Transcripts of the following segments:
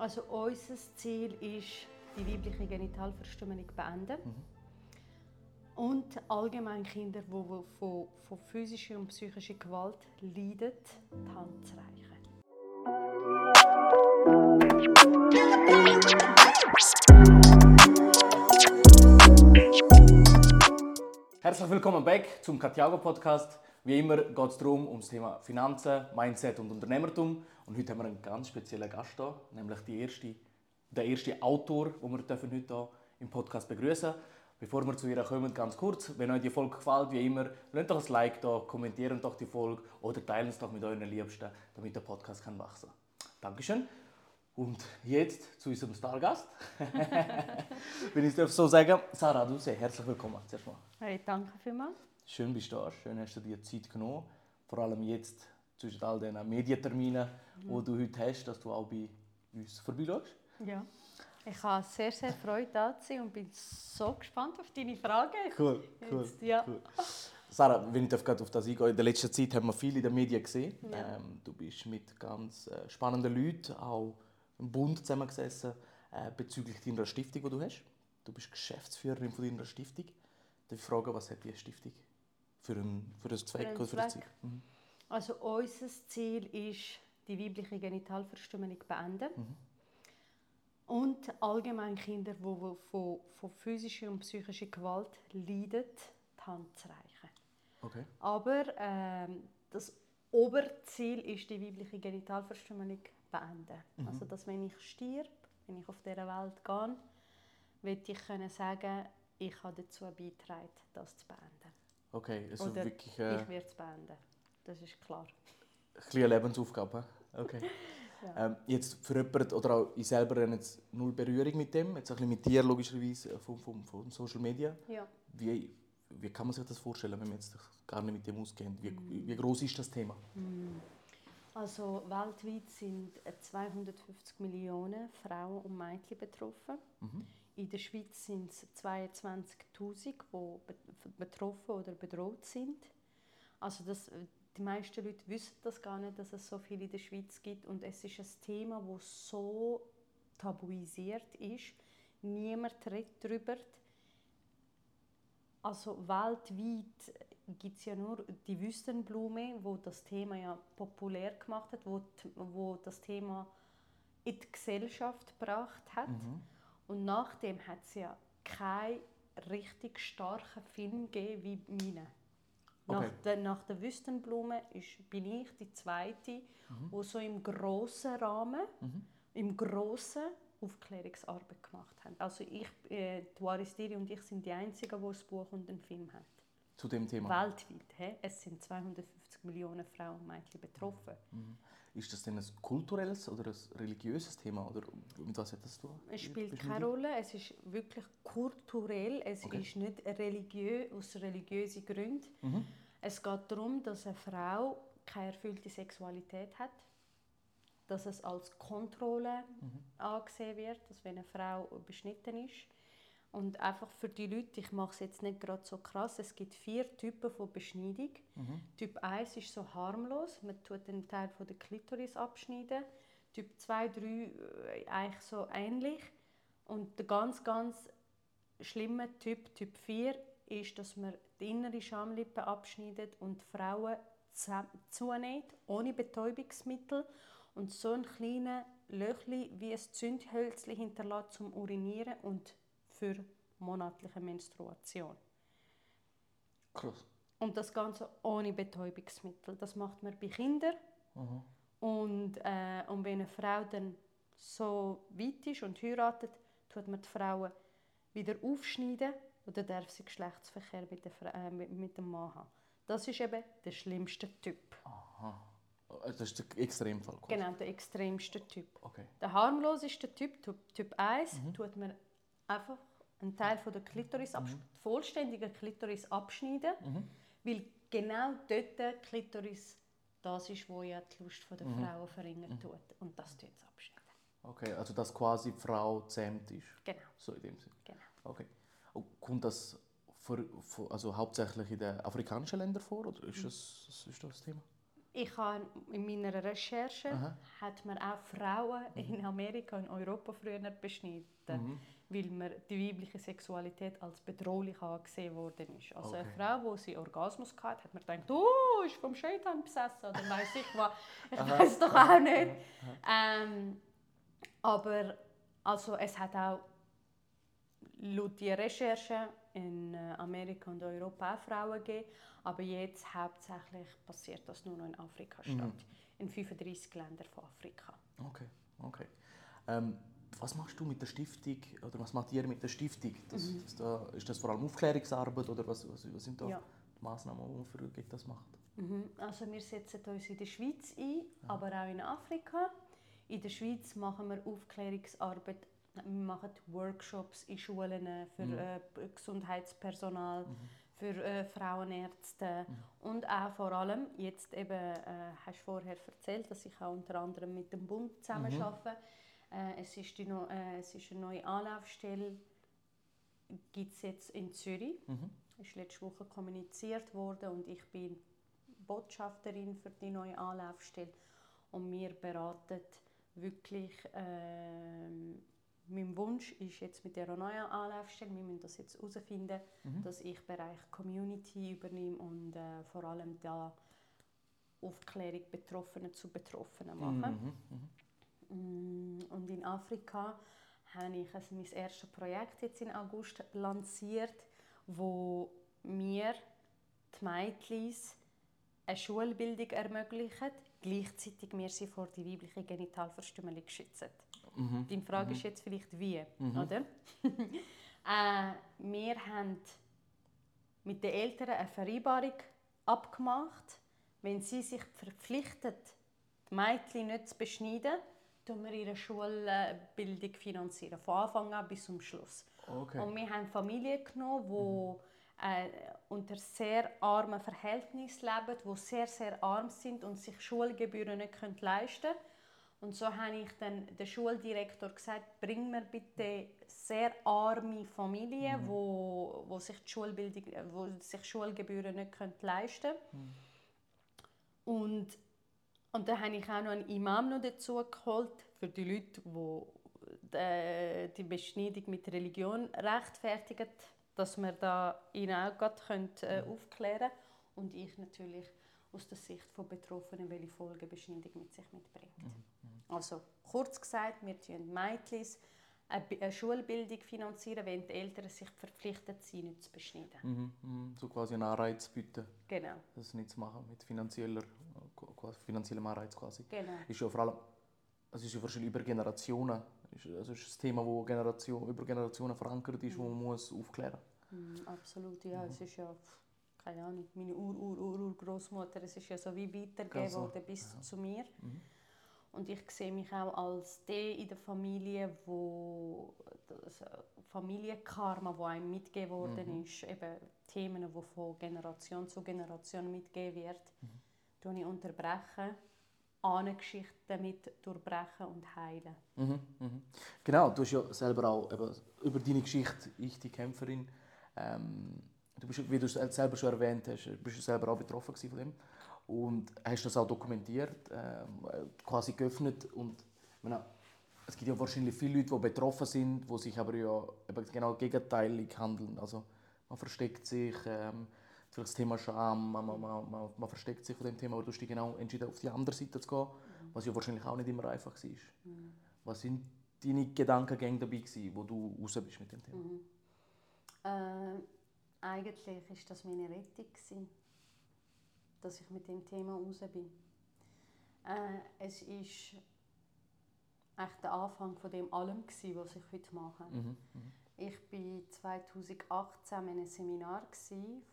Also unser Ziel ist, die weibliche Genitalverstümmelung zu beenden. Und allgemein Kinder, die von, von physischer und psychischer Gewalt leiden, die Hand zu reichen. Herzlich willkommen back zum Katiago Podcast. Wie immer geht es darum, um das Thema Finanzen, Mindset und Unternehmertum. Und heute haben wir einen ganz speziellen Gast da, nämlich erste, der erste Autor, den wir heute hier im Podcast begrüßen. Bevor wir zu ihr kommen, ganz kurz, wenn euch die Folge gefällt, wie immer, lasst doch ein Like da, kommentiert doch die Folge oder teilt es doch mit euren Liebsten, damit der Podcast kann wachsen kann. Dankeschön. Und jetzt zu unserem Stargast. wenn ich es so sagen Sarah Duse, herzlich willkommen. Hey, danke vielmals. Schön bist du da, schön hast du dir Zeit genommen. Vor allem jetzt zwischen all den Medienterminen, die du heute hast, dass du auch bei uns vorbeischaust. Ja. Ich habe sehr, sehr Freude, da zu sein und bin so gespannt auf deine Fragen. Cool, cool. Jetzt, ja. cool. Sarah, wenn ich gerade auf das eingehen in der letzten Zeit haben wir viel in den Medien gesehen. Ja. Ähm, du bist mit ganz äh, spannenden Leuten, auch im Bund zusammengesessen, äh, bezüglich deiner Stiftung, die du hast. Du bist Geschäftsführerin von deiner Stiftung. Darf ich fragen, was hat die Stiftung für einen, für einen Zweck für ein Zweck? Ziel? Mhm. Also unser Ziel ist, die weibliche Genitalverstümmelung zu beenden. Und allgemein Kinder, die von, von physischer und psychischer Gewalt leiden, die Hand zu reichen. Okay. Aber ähm, das Oberziel ist, die weibliche Genitalverstümmelung zu beenden. Also, dass wenn ich stirb, wenn ich auf dieser Welt gehe, will ich können sagen, ich habe dazu beigetragen, das zu beenden. Okay, also Oder wirklich äh, ich werde es beenden. Das ist klar. ein bisschen eine Lebensaufgabe. Okay. Ja. ähm, jetzt für jemanden, oder auch ich selber habe jetzt null Berührung mit dem, jetzt ein bisschen mit dir logischerweise äh, von, von, von Social Media. Ja. Wie, wie kann man sich das vorstellen, wenn man jetzt gar nicht mit dem auskennt? Wie, Mm. wie groß ist das Thema? Also weltweit sind äh, 250 Millionen Frauen und Mädchen betroffen. In der Schweiz sind es 22'000, die be- betroffen oder bedroht sind. Also das, äh, die meisten Leute wissen das gar nicht, dass es so viel in der Schweiz gibt. Und es ist ein Thema, das so tabuisiert ist. Niemand redet darüber. Also weltweit gibt es ja nur die Wüstenblume, wo das Thema ja populär gemacht hat, wo, wo das Thema in die Gesellschaft gebracht hat. Und nachdem hat es ja keinen richtig starken Film gegeben wie meine. Nach, Okay. der, nach der Wüstenblume ist, bin ich die zweite, wo so im grossen Rahmen, im grossen Aufklärungsarbeit gemacht haben. Also ich, äh, die Aristide und ich sind die einzigen, die ein Buch und einen Film haben. Zu dem Thema? Weltweit. He? Es sind 250 Millionen Frauen und Mädchen betroffen. Ist das denn ein kulturelles oder ein religiöses Thema? Oder mit was hat das zu tun? Es spielt keine Rolle, es ist wirklich kulturell, es Okay. ist nicht religiös, aus religiösen Gründen. Mhm. Es geht darum, dass eine Frau keine erfüllte Sexualität hat, dass es als Kontrolle Mhm. angesehen wird, dass wenn eine Frau beschnitten ist. Und einfach für die Leute, ich mache es jetzt nicht gerade so krass, es gibt vier Typen von Beschneidung. Mhm. Typ 1 ist so harmlos, man tut den Teil von der Klitoris abschneiden. Typ 2, 3 äh, eigentlich so ähnlich. Und der ganz, ganz schlimme Typ, Typ 4, ist, dass man die innere Schamlippe abschneidet und Frauen zunäht, ohne Betäubungsmittel und so ein kleines Löchli wie ein Zündhölzli hinterlässt zum Urinieren und für monatliche Menstruation. Krass. Und das Ganze ohne Betäubungsmittel. Das macht man bei Kindern. Und, äh, und wenn eine Frau dann so weit ist und heiratet, tut man die Frauen wieder aufschneiden oder darf sie Geschlechtsverkehr mit, der, Fra- äh, mit, mit dem Mann haben. Das ist eben der schlimmste Typ. Das ist der Extremfall. quasi. Genau, der extremste Typ. Okay. Der harmloseste Typ, Typ, typ 1, tut man einfach einen Teil von der Klitoris, absch- die vollständige Klitoris abschneiden, weil genau dort die Klitoris das ist, wo ja die Lust der Frauen verringert tut. Und das tut es abschneiden. Okay, also dass quasi die Frau zähmt ist. Genau, So in dem Sinne. genau. Okay. Und kommt das vor, vor, also hauptsächlich in den afrikanischen Ländern vor oder ist das, ist das Thema? Ich habe in meiner Recherche Aha. hat man auch Frauen in Amerika und Europa früher beschnitten, Mhm. Weil man die weibliche Sexualität als bedrohlich angesehen worden ist. Also eine Okay. Frau, wo sie Orgasmus hatte, hat man gedacht, oh, ist vom Shaitan besessen oder weiß ich was. Ich weiß doch auch nicht. Ähm, aber also es hat auch laut die Recherche in äh, Amerika und Europa auch Frauen gegeben, aber jetzt hauptsächlich passiert das nur noch in Afrika statt. Mhm. In 35 Ländern von Afrika. Okay, okay. Ähm, was machst du mit der Stiftung oder was macht ihr mit der Stiftung? Das, das da, ist das vor allem Aufklärungsarbeit oder was, was, was sind da Ja. die Massnahmen, die man das macht? Mhm. Also wir setzen uns in der Schweiz ein, aber auch in Afrika. In der Schweiz machen wir Aufklärungsarbeit, wir machen Workshops in Schulen für Mhm. äh, Gesundheitspersonal, für äh, Frauenärzte und auch vor allem, jetzt eben, äh, hast du vorher erzählt, dass ich auch unter anderem mit dem Bund zusammen Mhm. Äh, es, ist die äh, es ist eine neue Anlaufstelle, gibt es jetzt in Zürich Mhm. ist letzte Woche kommuniziert worden und ich bin Botschafterin für die neue Anlaufstelle und wir beraten wirklich ähm, mein Wunsch ist jetzt mit der neuen Anlaufstelle, wir müssen das jetzt herausfinden, Mhm. dass ich Bereich Community übernehme und äh, vor allem da Aufklärung Betroffene zu Betroffenen mache. Mhm. Mhm. Und in Afrika habe ich also mein erstes Projekt jetzt im August lanciert, wo mir die Mädchen eine Schulbildung ermöglichen, gleichzeitig wir sie vor die weibliche Genitalverstümmelung schützen. Mhm. Deine Frage ist jetzt vielleicht wie, oder? äh, wir haben mit den Eltern eine Vereinbarung abgemacht, wenn sie sich verpflichtet, die Mädchen nicht zu beschneiden, tun wir ihre Schulbildung finanzieren, von Anfang an bis zum Schluss. Okay. Und wir haben Familien genommen, die äh, unter sehr armen Verhältnissen leben, die sehr, sehr arm sind und sich Schulgebühren nicht können leisten können. Und so habe ich dann dem Schuldirektor gesagt, bring mir bitte sehr arme Familien, wo, wo sich die Schulbildung, wo sich Schulgebühren nicht können leisten können. Und, und dann habe ich auch noch einen Imam noch dazu geholt, für die Leute, die äh, die Beschneidung mit Religion rechtfertigen, dass wir da ihnen auch gerade können, äh, aufklären können. Und ich natürlich aus der Sicht von Betroffenen, welche Folgen Beschneidung mit sich mitbringt. Also kurz gesagt, wir finanzieren Mädchen eine Bi- eine Schulbildung finanzieren, wenn die Eltern sich verpflichtet sind, nicht zu beschneiden. Mhm. Mhm. So quasi einen Anreiz bieten, Genau, das nicht zu machen mit finanzieller, finanziellem Anreiz quasi. genau. Ist ja vor allem, es ist ja wahrscheinlich über Generationen, ist, also ist ein Thema, das Generation, über Generationen verankert ist, wo man muss aufklären Mm, absolut, ja. Es ist ja, keine Ahnung, meine ur ur ur ur großmutter es ist ja so wie weitergegeben Also, worden bis zu mir. Mhm. Und ich sehe mich auch als die in der Familie, wo das äh, Familienkarma, wo einem mitgegeben worden Mhm. ist, eben Themen, die von Generation zu Generation mitgegeben wird, mhm. Ich unterbrechen, Ahnengeschichten damit durchbrechen und heilen. Mhm, mhm. Genau, du hast ja selber auch eben, über deine Geschichte, ich die Kämpferin, ähm, du bist, wie du es selber schon erwähnt hast, bist du selber auch betroffen von dem und hast das auch dokumentiert, ähm, quasi geöffnet und meine, es gibt ja wahrscheinlich viele Leute, die betroffen sind, die sich aber ja eben genau gegenteilig handeln. Also man versteckt sich, ähm, vielleicht das Thema Scham, man, man, man, man, man versteckt sich von dem Thema, aber du hast dich genau entschieden, auf die andere Seite zu gehen, was ja wahrscheinlich auch nicht immer einfach war. Was sind deine Gedankengänge dabei gewesen, wo du raus bist mit dem Thema? Äh, eigentlich war das meine Rettung, gewesen, dass ich mit dem Thema raus bin. Äh, es ist eigentlich der Anfang von dem allem, gewesen, was ich heute mache. Mhm. Mhm. Ich war 2018 in einem Seminar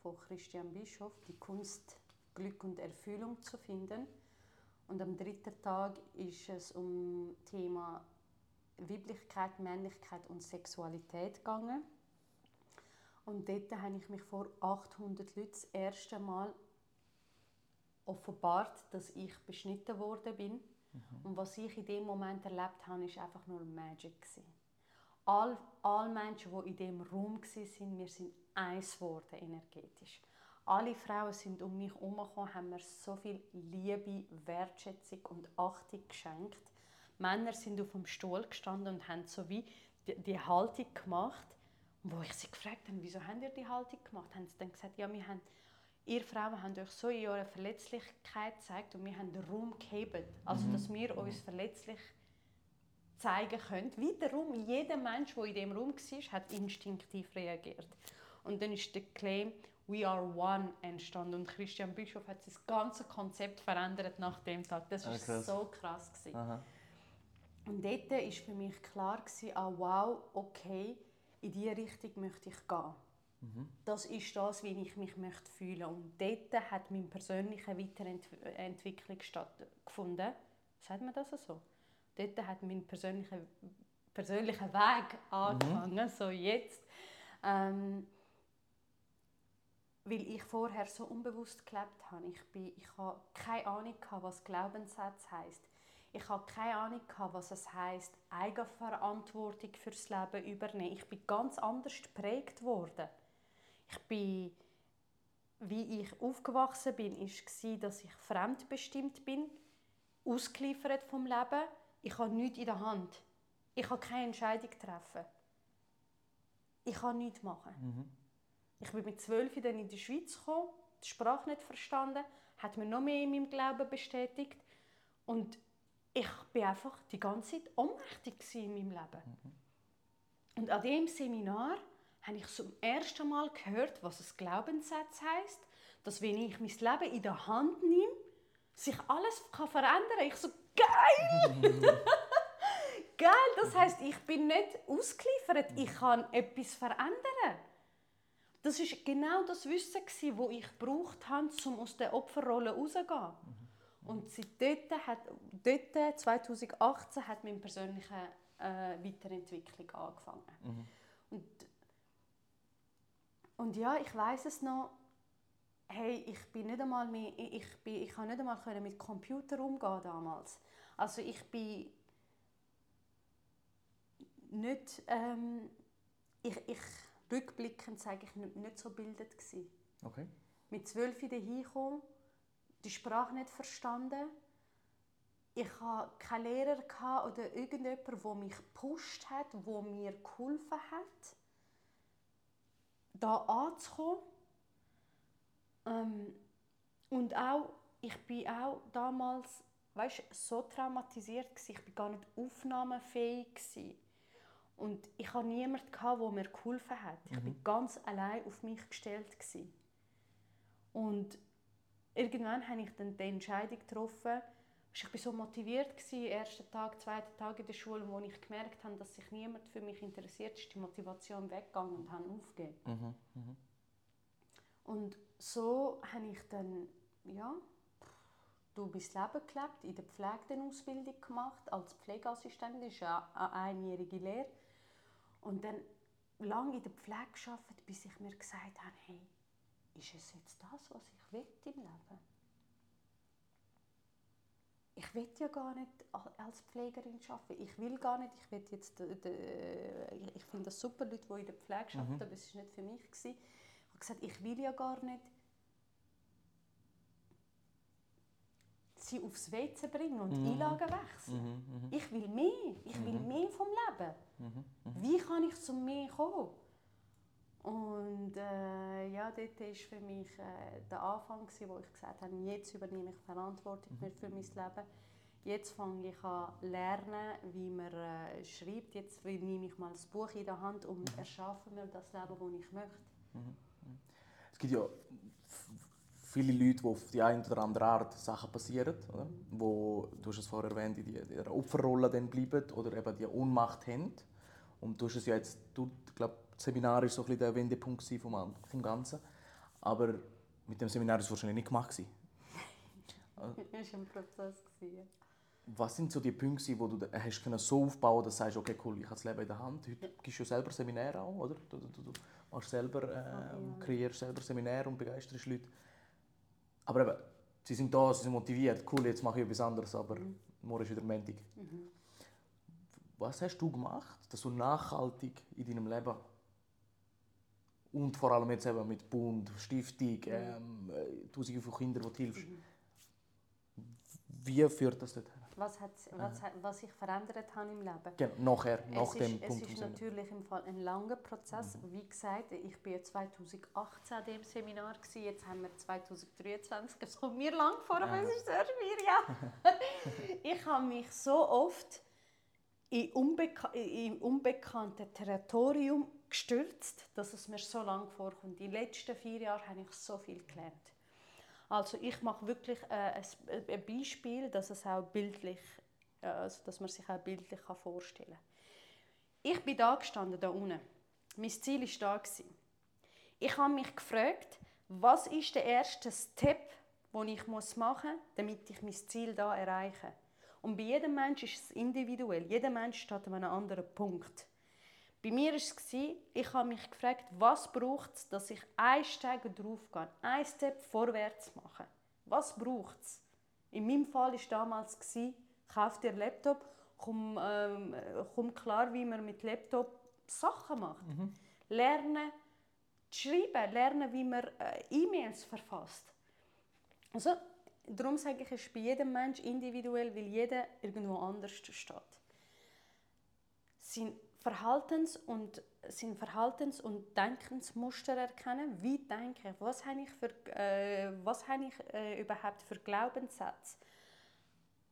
von Christian Bischof, die Kunst, Glück und Erfüllung zu finden. Und am dritten Tag ist es um das Thema Weiblichkeit, Männlichkeit und Sexualität gegangen. Und dort habe ich mich vor 800 Leuten das erste Mal offenbart, dass ich beschnitten worden bin. Und was ich in dem Moment erlebt habe, ist einfach nur Magic gewesen. All, all Menschen, die in dem Raum waren, wir sind eins geworden energetisch. Alle Frauen sind um mich herumgekommen, haben mir so viel Liebe, Wertschätzung und Achtung geschenkt. Männer sind auf dem Stuhl gestanden und haben so wie die, die Haltung gemacht. Und wo ich sie gefragt habe, wieso habt ihr die Haltung gemacht, haben sie dann gesagt, ja, wir haben, ihr Frauen habt euch so in eurer Verletzlichkeit gezeigt und wir haben den Raum gehebt. Also, Mhm. dass wir uns verletzlich zeigen können. Wiederum, jeder Mensch, der in dem Raum war, hat instinktiv reagiert. Und dann ist der Claim «We are one» entstanden und Christian Bischof hat das ganze Konzept verändert nach dem Tag. Das war Ah, krass. so krass. Und dort war für mich klar, ah, wow, okay, in diese Richtung möchte ich gehen. Das ist das, wie ich mich möchte fühlen Und dort hat meine persönliche Weiterentwicklung stattgefunden. Sagt man das so? Dort hat mein persönlicher, persönlicher Weg angefangen, so jetzt. Ähm, weil ich vorher so unbewusst gelebt habe. Ich, bin, ich habe keine Ahnung, gehabt, was Glaubenssatz heißt. Ich habe keine Ahnung, gehabt, was es heißt, Eigenverantwortung fürs Leben übernehmen. Ich bin ganz anders geprägt worden. Ich bin, wie ich aufgewachsen bin, war, dass ich fremdbestimmt bin, ausgeliefert vom Leben. Ich habe nichts in der Hand. Ich kann keine Entscheidung treffen. Ich kann nichts machen. Ich bin mit zwölf dann in die Schweiz gekommen, die Sprache nicht verstanden, hat mir noch mehr in meinem Glauben bestätigt und ich bin einfach die ganze Zeit ohnmächtig in meinem Leben. Und an dem Seminar habe ich zum ersten Mal gehört, was es Glaubenssatz heißt, dass wenn ich mein Leben in der Hand nehme, sich alles kann verändern. Ich so geil. geil, das heißt, ich bin nicht ausgeliefert, ich kann etwas verändern. Das ist genau das Wissen, das ich gebraucht habe, um aus der Opferrolle rauszugehen. Und seit dort, hat, dort 2018 hat meine persönliche äh, Weiterentwicklung angefangen. Und, und ja, ich weiß es noch, hey, ich bin nicht einmal mehr, ich, bin, ich kann nicht einmal können mit Computer umgehen damals. Also ich bin nicht, ähm, ich, ich, rückblickend sage ich, nicht, nicht so gebildet gewesen. Okay. Mit zwölf dahin gekommen, die Sprache nicht verstanden. Ich hatte keinen Lehrer oder irgendjemand, der mich gepusht hat, der mir geholfen hat, da anzukommen. Ähm, und auch, ich bin auch damals weißt, so traumatisiert gewesen. ich bin gar nicht aufnahmefähig gewesen. und ich hatte niemanden der mir geholfen hat. Ich bin ganz allein auf mich gestellt gewesen. und irgendwann habe ich dann die Entscheidung getroffen. Ich war so motiviert gewesen, ersten Tag, zweiten Tag in der Schule, wo ich gemerkt habe, dass sich niemand für mich interessiert, ist die Motivation weggegangen und habe aufgegeben. Mhm. Mhm. Und so habe ich dann, ja, du bist Leben gelebt, in der Pflege eine Ausbildung gemacht, als Pflegeassistentin, das ist ja eine einjährige Lehre. Und dann lange in der Pflege gearbeitet, bis ich mir gesagt habe, hey, ist es jetzt das, was ich will im Leben? Ich will ja gar nicht als Pflegerin arbeiten. Ich will gar nicht. Ich will jetzt, ich finde das super, Leute, die in der Pflege arbeiten, Mhm. aber es war nicht für mich. Gewesen. Ich habe gesagt, ich will ja gar nicht sie aufs WC bringen und Mhm. Einlagen wechseln. Mhm. Mhm. Ich will mehr. Ich will Mhm. mehr vom Leben. Mhm. Mhm. Wie kann ich zum mehr kommen? Und äh, ja, dort war für mich äh, der Anfang, gewesen, wo ich gesagt habe, jetzt übernehme ich Verantwortung Mhm. für mein Leben. Jetzt fange ich an lernen, wie man äh, schreibt. Jetzt nehme ich mal das Buch in der Hand und erschaffe mir das Leben, das ich möchte. Es gibt ja viele Leute, die auf die eine oder andere Art Sachen passieren, oder? wo, du hast es vorher erwähnt, in der Opferrolle dann bleiben oder eben die Ohnmacht haben. Und du hast es ja jetzt, du, ich glaube, das Seminar war so ein bisschen der Wendepunkt vom, vom Ganzen. Aber mit dem Seminar war es wahrscheinlich nicht gemacht. Das war ein Prozess. Was sind so die Punkte, wo du hast so aufbauen dass du sagst, okay, cool, ich habe das Leben in der Hand. Heute gibst du ja selber Seminare auch, oder? Du, du, du machst selber, äh, ja. kreierst selber Seminare und begeisterst Leute. Aber eben, sie sind da, sie sind motiviert. Cool, jetzt mache ich etwas anderes, aber morgen ist wieder Montag. Mhm. Was hast du gemacht, dass du nachhaltig in deinem Leben und vor allem jetzt eben mit Bund, Stiftung, ähm, äh, Tausende von Kindern, die du hilfst. Mhm. Wie führt das dorthin? Was, hat, was, hat, was ich verändert habe im Leben? Genau, nachher, nach es dem ist, Punkt. Es ist natürlich im Fall ein langer Prozess. Wie gesagt, ich bin ja 2018 an dem Seminar gewesen. Jetzt haben wir 2023. Es kommt mir lang vor, aber es ist sehr ja. ich habe mich so oft in, unbeka in unbekannte Territorium gestürzt, dass es mir so lang vorkommt. Die letzten vier Jahre habe ich so viel gelernt. Also ich mache wirklich äh, ein, ein Beispiel, dass es auch bildlich, äh, also dass man sich auch bildlich kann vorstellen kann. Ich bin da gestanden, da unten. Mein Ziel war da. gewesen. Ich habe mich gefragt, was ist der erste Step, den ich machen muss, damit ich mein Ziel da erreiche. Und bei jedem Menschen ist es individuell. Jeder Mensch steht an einem anderen Punkt. Bei mir war es, ich habe mich gefragt, was braucht es, dass ich einen Steig drauf gehe, einen Step vorwärts mache. Was braucht es? In meinem Fall war damals, kauf dir einen Laptop, komm, ähm, komm klar, wie man mit Laptop Sachen macht. Lernen zu schreiben, lernen, wie man äh, E-Mails verfasst. Also, darum sage ich, es ist bei jedem Mensch individuell, weil jeder irgendwo anders steht. Sein Verhaltens- und, sein Verhaltens- und Denkensmuster erkennen. Wie denke ich? Was habe ich, für, äh, was habe ich äh, überhaupt für Glaubenssätze?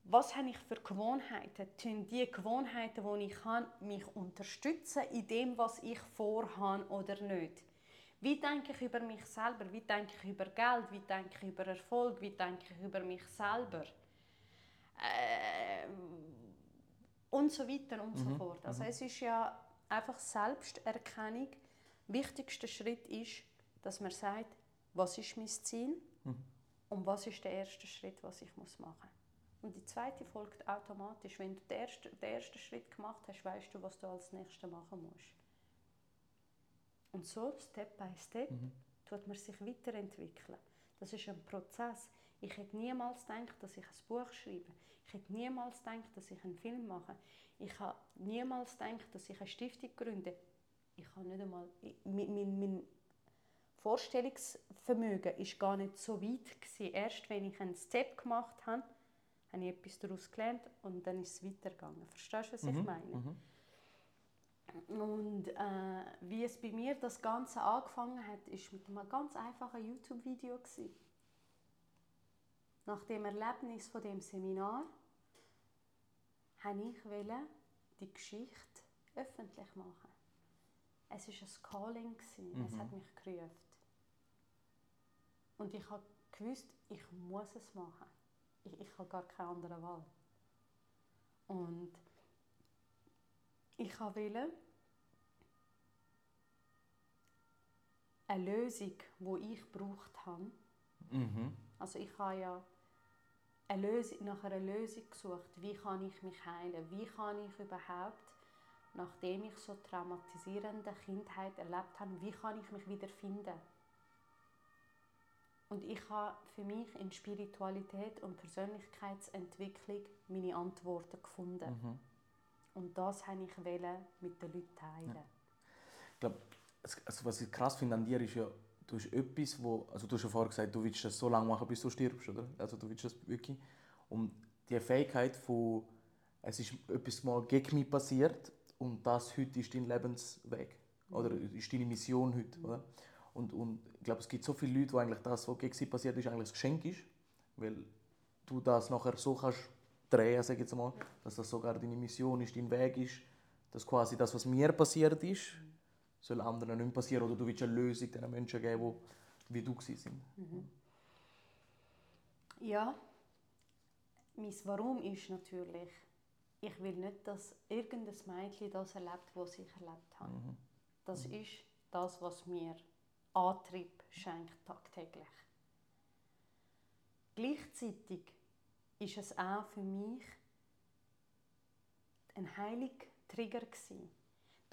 Was habe ich für Gewohnheiten? Tun die Gewohnheiten, die ich habe, mich unterstützen in dem, was ich vorhabe oder nicht? Wie denke ich über mich selber? Wie denke ich über Geld? Wie denke ich über Erfolg? Wie denke ich über mich selber? Äh, und so weiter und so fort. Also es ist ja einfach Selbsterkennung. Wichtigster Schritt ist, dass man sagt, was ist mein Ziel und was ist der erste Schritt, was ich muss machen. Und die zweite folgt automatisch. Wenn du den ersten, den ersten Schritt gemacht hast, weißt du, was du als nächstes machen musst. Und so, Step by Step, tut man sich weiterentwickeln. Das ist ein Prozess. Ich hätte niemals gedacht, dass ich ein Buch schreibe. Ich hätte niemals gedacht, dass ich einen Film mache. Ich habe niemals gedacht, dass ich eine Stiftung gründe. Ich habe nicht einmal... Mein, mein, mein Vorstellungsvermögen ist gar nicht so weit gewesen. Erst wenn ich einen Step gemacht habe, habe ich etwas daraus gelernt und dann ist es weitergegangen. Verstehst du, was ich meine? Und äh, wie es bei mir das Ganze angefangen hat, ist mit einem ganz einfachen YouTube-Video gewesen. Nach dem Erlebnis von dem Seminar wollte ich die Geschichte öffentlich machen. Es war ein Calling, gewesen. es hat mich gerufen. Und ich habe gewusst, ich muss es machen. Ich, ich habe gar keine andere Wahl. Und ich wollte eine Lösung, die ich gebraucht habe. Mhm. Also ich habe ja eine Lösung, nach einer Lösung gesucht. Wie kann ich mich heilen? Wie kann ich überhaupt, nachdem ich so traumatisierende Kindheit erlebt habe, wie kann ich mich wieder finden? Und ich habe für mich in Spiritualität und Persönlichkeitsentwicklung meine Antworten gefunden. Und das wollte ich mit den Leuten teilen. Ich glaube, also was ich krass finde an dir ist ja, du hast etwas, wo, also du hast ja vorher gesagt, du willst das so lange machen, bis du stirbst, oder? Also du willst das wirklich. Und die Fähigkeit von, es ist etwas mal gegen mich passiert und das heute ist dein Lebensweg. Oder ist deine Mission heute, oder? Und, und ich glaube, es gibt so viele Leute, die eigentlich das, was gegen sie passiert ist, eigentlich ein Geschenk ist. Weil du das nachher so kannst drehen, sag jetzt mal, dass das sogar deine Mission ist, dein Weg ist, dass quasi das, was mir passiert ist, soll anderen nicht passieren oder du willst eine Lösung den Menschen geben, die wie du sind. Ja, mein Warum ist natürlich, ich will nicht, dass irgendein Mädchen das erlebt, was ich erlebt habe. Das ist das, was mir Antrieb schenkt tagtäglich. Gleichzeitig ist es auch für mich ein heiliger Trigger gewesen.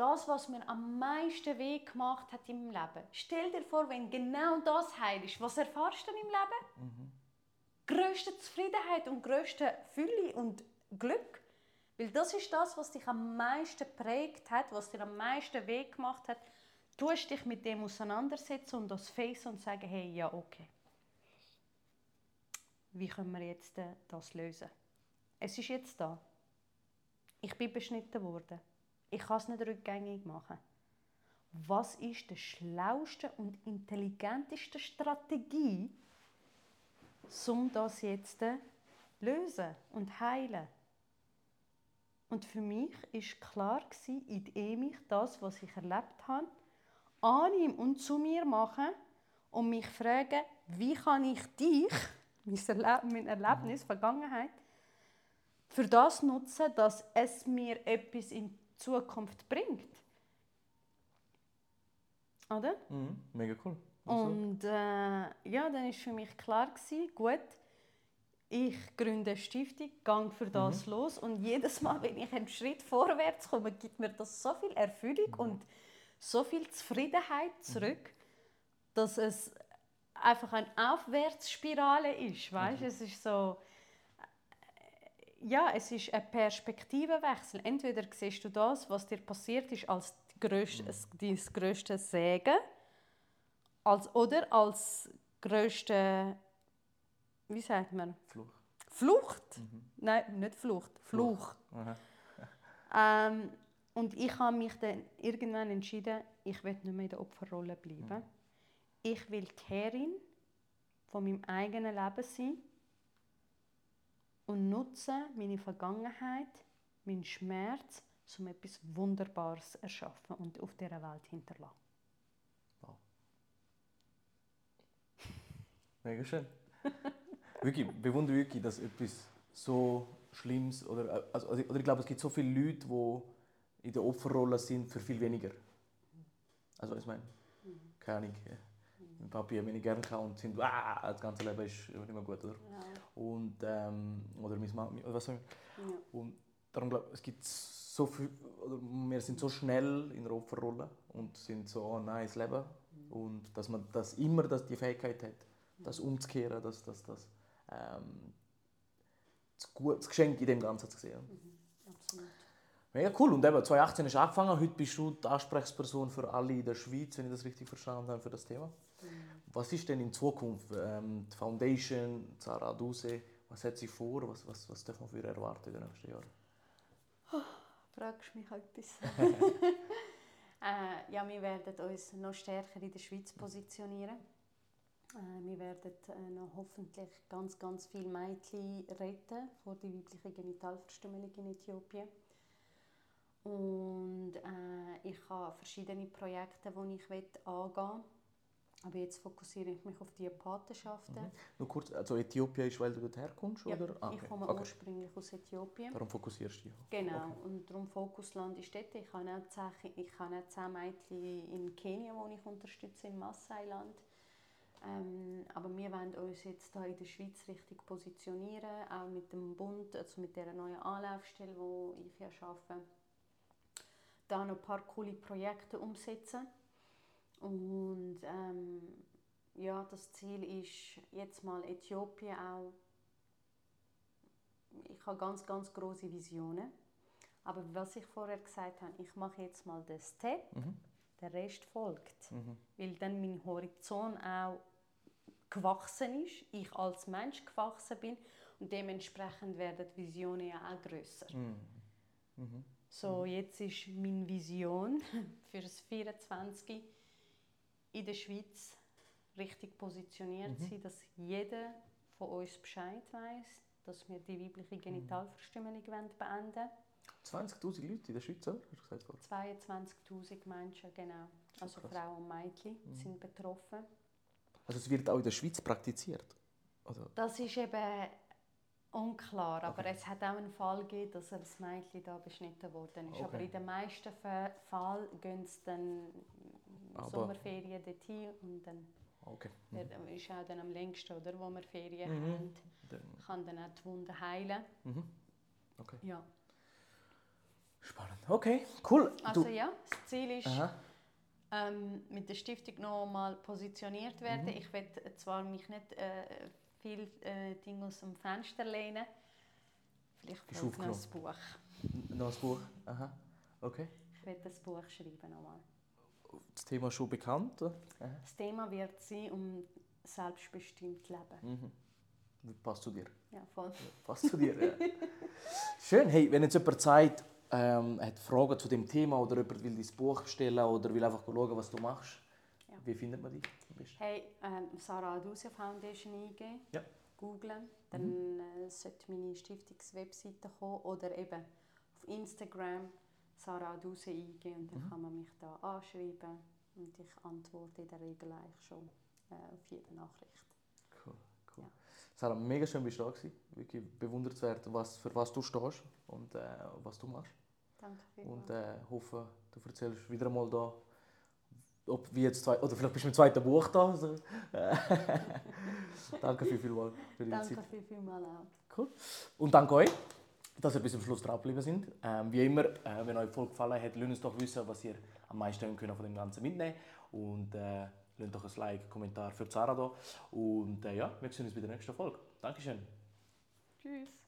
Das, was mir am meisten weh gemacht hat im Leben. Stell dir vor, wenn genau das heil ist, was erfahrst du dann im Leben? größte Zufriedenheit und größte Fülle und Glück. Weil das ist das, was dich am meisten prägt hat, was dir am meisten Weg gemacht hat. tust dich mit dem auseinandersetzen und das Face und sagen, hey, ja, okay. Wie können wir jetzt äh, das lösen? Es ist jetzt da. Ich bin beschnitten worden. Ich kann es nicht rückgängig machen. Was ist die schlauste und intelligenteste Strategie, um das jetzt zu lösen und heilen? Und für mich ist klar indem ich das, was ich erlebt habe, annehme und zu mir mache und mich frage, wie kann ich dich, mein Erlebnis, Vergangenheit, für das nutzen, dass es mir etwas in Zukunft bringt. Oder? Mhm, mega cool. Also. Und äh, ja, dann war für mich klar, gewesen, gut, ich gründe eine Stiftung, gehe für das mhm. los und jedes Mal, wenn ich einen Schritt vorwärts komme, gibt mir das so viel Erfüllung mhm. und so viel Zufriedenheit mhm. zurück, mhm. dass es einfach eine Aufwärtsspirale ist, weißt? Mhm. Es ist so ja, es ist ein Perspektivenwechsel. Entweder siehst du das, was dir passiert ist, als grösste, mhm. dein grösstes Segen, als, oder als grösste, wie sagt man? Flucht. Flucht? Mhm. Nein, nicht Flucht, Flucht. Flucht. Ähm, und ich habe mich dann irgendwann entschieden, ich will nicht mehr in der Opferrolle bleiben. Mhm. Ich will die Herrin von meinem eigenen Leben sein und nutze meine Vergangenheit, meinen Schmerz, um etwas Wunderbares zu erschaffen und auf dieser Welt hinterlassen. Wow. Mega schön. wirklich, bewundere wirklich, dass etwas so Schlimmes oder, also, oder ich glaube, es gibt so viele Leute, die in der Opferrolle sind für viel weniger. Also ich meine, keine Ahnung. Mein Papi hat mich nicht gerne gehabt und sind, ah, das ganze Leben ist nicht mehr gut, oder? Ja. Und, ähm, oder meine Mama, was ja. Und darum glaube ich, es gibt so viel, oder wir sind so schnell in der Opferrolle und sind so, oh nein, das Leben. Mhm. Und dass man das immer dass die Fähigkeit hat, das umzukehren, das, das, das, ähm, das, gut, das Geschenk in dem Ganzen zu sehen. Mhm. Absolut. Mega cool. Und eben, 2018 ist angefangen. Heute bist du die Ansprechperson für alle in der Schweiz, wenn ich das richtig verstanden habe, für das Thema. Mhm. Was ist denn in Zukunft? Ähm, die Foundation, Zara Duse, was hat sie vor? Was, was, was darf man für erwarten in den nächsten Jahren? Oh, fragst mich etwas. äh, ja, wir werden uns noch stärker in der Schweiz positionieren. Äh, wir werden äh, noch hoffentlich ganz, ganz viele Mädchen retten vor der weiblichen Genitalverstümmelung in Äthiopien. Und äh, ich habe verschiedene Projekte, die ich angehen will. Aber jetzt fokussiere ich mich auf die Patenschaften. Mhm. Nur kurz, also Äthiopien ist, weil du dort herkommst? Ja, oder? Ah, okay. ich komme okay. ursprünglich aus Äthiopien. Darum fokussierst du dich? Genau, okay. und darum Fokusland ist dort. Ich habe auch zehn, ich habe auch zehn Mädchen in Kenia, die ich unterstütze, im Massailand. Ähm, aber wir wollen uns jetzt hier in der Schweiz richtig positionieren, auch mit dem Bund, also mit der neuen Anlaufstelle, die ich ja arbeite da noch ein paar coole Projekte umsetzen. Und ähm, ja, das Ziel ist jetzt mal Äthiopien auch. Ich habe ganz, ganz große Visionen. Aber was ich vorher gesagt habe, ich mache jetzt mal den Step, mhm. der Rest folgt. Mhm. Weil dann mein Horizont auch gewachsen ist, ich als Mensch gewachsen bin und dementsprechend werden die Visionen ja auch grösser. Mhm. mhm. So, jetzt ist meine Vision für das 24 in der Schweiz richtig positioniert mhm. sein, dass jeder von uns Bescheid weiß, dass wir die weibliche Genitalverstümmelung mhm. beenden 20'000 Leute in der Schweiz, oder? Hast du 22'000 Menschen, genau. Also Frauen und Mädchen mhm. sind betroffen. Also es wird auch in der Schweiz praktiziert? Also das ist eben Unklar, aber okay. es hat auch einen Fall gegeben, dass ein Mädchen da beschnitten worden ist. Okay. Aber in den meisten Fällen gehen sie dann aber Sommerferien dorthin und dann okay. mhm. ist auch dann am längsten, oder, wo wir Ferien mhm. haben, dann. kann dann auch die Wunde heilen. Mhm. Okay. Ja. Spannend. Okay, cool. Also du. ja, das Ziel ist, ähm, mit der Stiftung noch mal positioniert werden. Mhm. Ich werde zwar mich nicht äh, viele äh, Dinge aus dem Fenster lehnen. Vielleicht noch ein Buch. Noch ein Buch? Aha. Okay. Ich werde das Buch schreiben nochmal. Das Thema schon bekannt? Das Thema wird sein um selbstbestimmt leben. Mhm. Passt zu dir. Ja, voll. Passt zu dir, ja. Schön. Hey, wenn jetzt jemand Zeit ähm, hat Fragen zu dem Thema oder jemand will dein Buch bestellen oder will einfach schauen, was du machst, Ja. wie findet man dich? Hey, ähm, Sarah Adusia Foundation eingeben, Ja. googlen, dann äh, sollte meine Stiftungswebseite kommen oder eben auf Instagram Sarah Adusia eingeben und dann kann man mich da anschreiben und ich antworte in der Regel eigentlich schon äh, auf jede Nachricht. Cool, cool. Ja. Sarah, mega schön bist du da gewesen. Wirklich bewundernswert, was, für was du stehst und äh, was du machst. Danke vielmals. Und äh, hoffe, du erzählst wieder einmal da, ob wie jetzt zwei, oder vielleicht bist du mit dem zweiten Buch da. Also, äh, danke viel, vielmals für deine Zeit. Danke viel, vielmals auch. Cool. Und danke euch, dass ihr bis zum Schluss dran geblieben sind. Ähm, wie immer, äh, wenn euch die Folge gefallen hat, lasst uns doch wissen, was ihr am meisten können von dem Ganzen mitnehmen Und äh, lasst doch ein Like, Kommentar für Zara da. Und äh, ja, wir sehen uns bei der nächsten Folge. Dankeschön. Tschüss.